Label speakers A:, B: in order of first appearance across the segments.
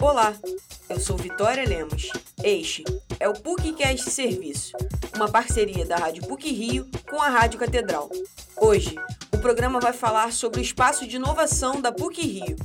A: Olá, eu sou Vitória Lemos. Este é o PUCcast Serviço, uma parceria da Rádio PUC Rio com a Rádio Catedral. Hoje, o programa vai falar sobre o espaço de inovação da PUC Rio.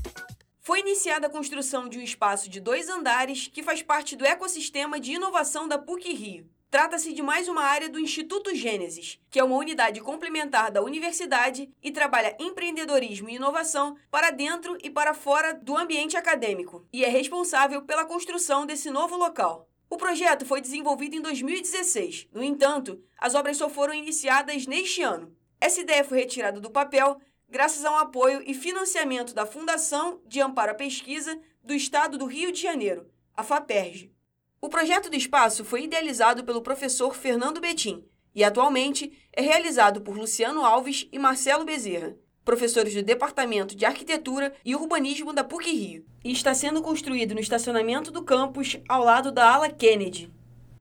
A: Foi iniciada a construção de um espaço de dois andares que faz parte do ecossistema de inovação da PUC Rio. Trata-se de mais uma área do Instituto Gênesis, que é uma unidade complementar da universidade e trabalha empreendedorismo e inovação para dentro e para fora do ambiente acadêmico, e é responsável pela construção desse novo local. O projeto foi desenvolvido em 2016. No entanto, as obras só foram iniciadas neste ano. Essa ideia foi retirada do papel graças a um apoio e financiamento da Fundação de Amparo à Pesquisa do Estado do Rio de Janeiro, a FAPERJ. O projeto do espaço foi idealizado pelo professor Fernando Betim e atualmente é realizado por Luciano Alves e Marcelo Bezerra, professores do Departamento de Arquitetura e Urbanismo da PUC Rio, e está sendo construído no estacionamento do campus ao lado da ala Kennedy.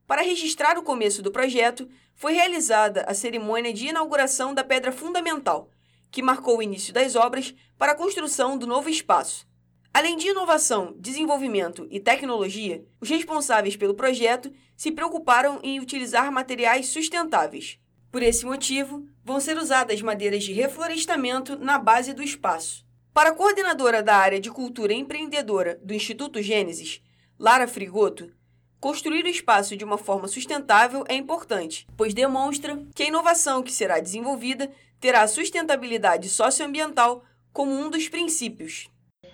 A: Para registrar o começo do projeto, foi realizada a cerimônia de inauguração da pedra fundamental, que marcou o início das obras para a construção do novo espaço. Além de inovação, desenvolvimento e tecnologia, os responsáveis pelo projeto se preocuparam em utilizar materiais sustentáveis. Por esse motivo, vão ser usadas madeiras de reflorestamento na base do espaço. Para a coordenadora da área de cultura empreendedora do Instituto Gênesis, Lara Frigoto, construir o espaço de uma forma sustentável é importante, pois demonstra que a inovação que será desenvolvida terá a sustentabilidade socioambiental como um dos princípios.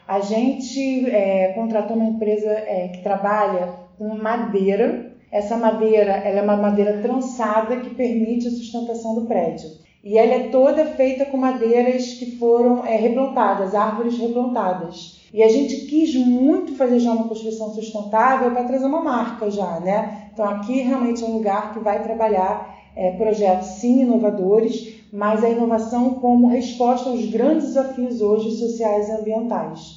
B: A gente é, contratou uma empresa é, que trabalha com madeira. Essa madeira ela é uma madeira trançada que permite a sustentação do prédio. E ela é toda feita com madeiras que foram é, replantadas, árvores replantadas. E a gente quis muito fazer já uma construção sustentável para trazer uma marca já, né? Então aqui realmente é um lugar que vai trabalhar é, projetos sim inovadores, mas a inovação como resposta aos grandes desafios hoje sociais e ambientais.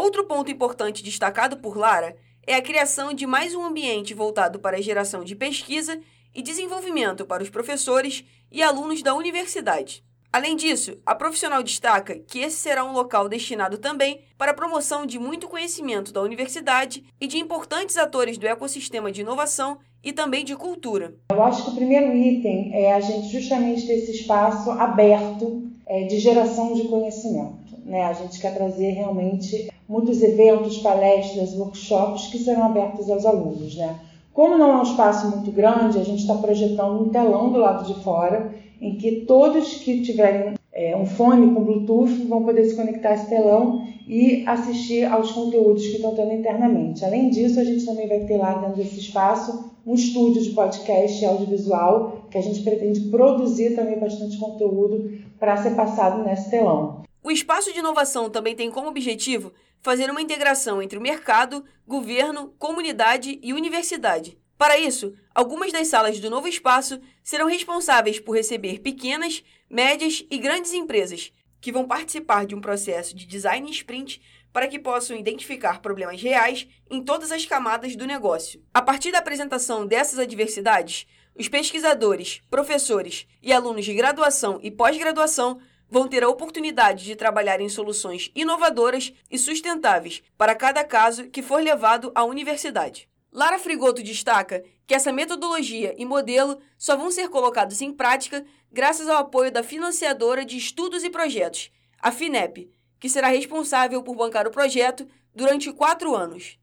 A: Outro ponto importante destacado por Lara é a criação de mais um ambiente voltado para a geração de pesquisa e desenvolvimento para os professores e alunos da universidade. Além disso, a profissional destaca que esse será um local destinado também para a promoção de muito conhecimento da universidade e de importantes atores do ecossistema de inovação e também de cultura.
B: Eu acho que o primeiro item é a gente justamente ter esse espaço aberto é, de geração de conhecimento. Né? A gente quer trazer realmente muitos eventos, palestras, workshops que serão abertos aos alunos. Né? Como não é um espaço muito grande, a gente está projetando um telão do lado de fora em que todos que tiverem é, um fone com Bluetooth vão poder se conectar a esse telão e assistir aos conteúdos que estão tendo internamente. Além disso, a gente também vai ter lá dentro desse espaço um estúdio de podcast audiovisual que a gente pretende produzir também bastante conteúdo para ser passado nesse telão.
A: O espaço de inovação também tem como objetivo fazer uma integração entre o mercado, governo, comunidade e universidade para isso, algumas das salas do novo espaço serão responsáveis por receber pequenas, médias e grandes empresas que vão participar de um processo de design sprint para que possam identificar problemas reais em todas as camadas do negócio. A partir da apresentação dessas adversidades, os pesquisadores, professores e alunos de graduação e pós-graduação vão ter a oportunidade de trabalhar em soluções inovadoras e sustentáveis para cada caso que for levado à universidade. Lara Frigoto destaca que essa metodologia e modelo só vão ser colocados em prática graças ao apoio da financiadora de estudos e projetos, a FINEP, que será responsável por bancar o projeto durante quatro anos.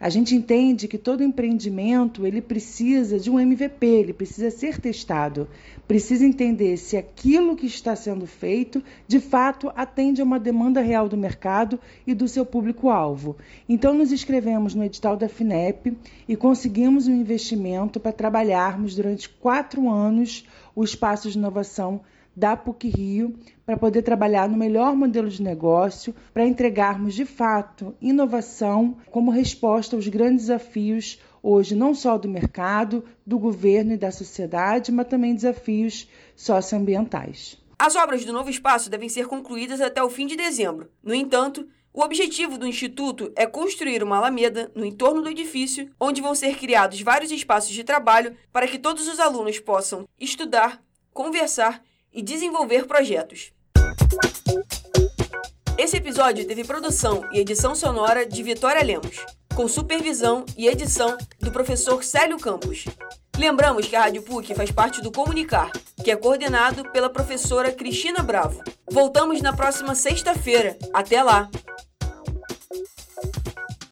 B: A gente entende que todo empreendimento ele precisa de um MVP, ele precisa ser testado, precisa entender se aquilo que está sendo feito de fato atende a uma demanda real do mercado e do seu público-alvo. Então, nos inscrevemos no edital da FINEP e conseguimos um investimento para trabalharmos durante quatro anos o espaço de inovação da PUC Rio para poder trabalhar no melhor modelo de negócio, para entregarmos de fato inovação como resposta aos grandes desafios hoje, não só do mercado, do governo e da sociedade, mas também desafios socioambientais.
A: As obras do novo espaço devem ser concluídas até o fim de dezembro. No entanto, o objetivo do Instituto é construir uma alameda no entorno do edifício, onde vão ser criados vários espaços de trabalho para que todos os alunos possam estudar, conversar e desenvolver projetos. Esse episódio teve produção e edição sonora de Vitória Lemos. com supervisão e edição do professor Célio Campos. Lembramos que a Rádio PUC faz parte do Comunicar, que é coordenado pela professora Cristina Bravo. Voltamos na próxima sexta-feira. Até lá!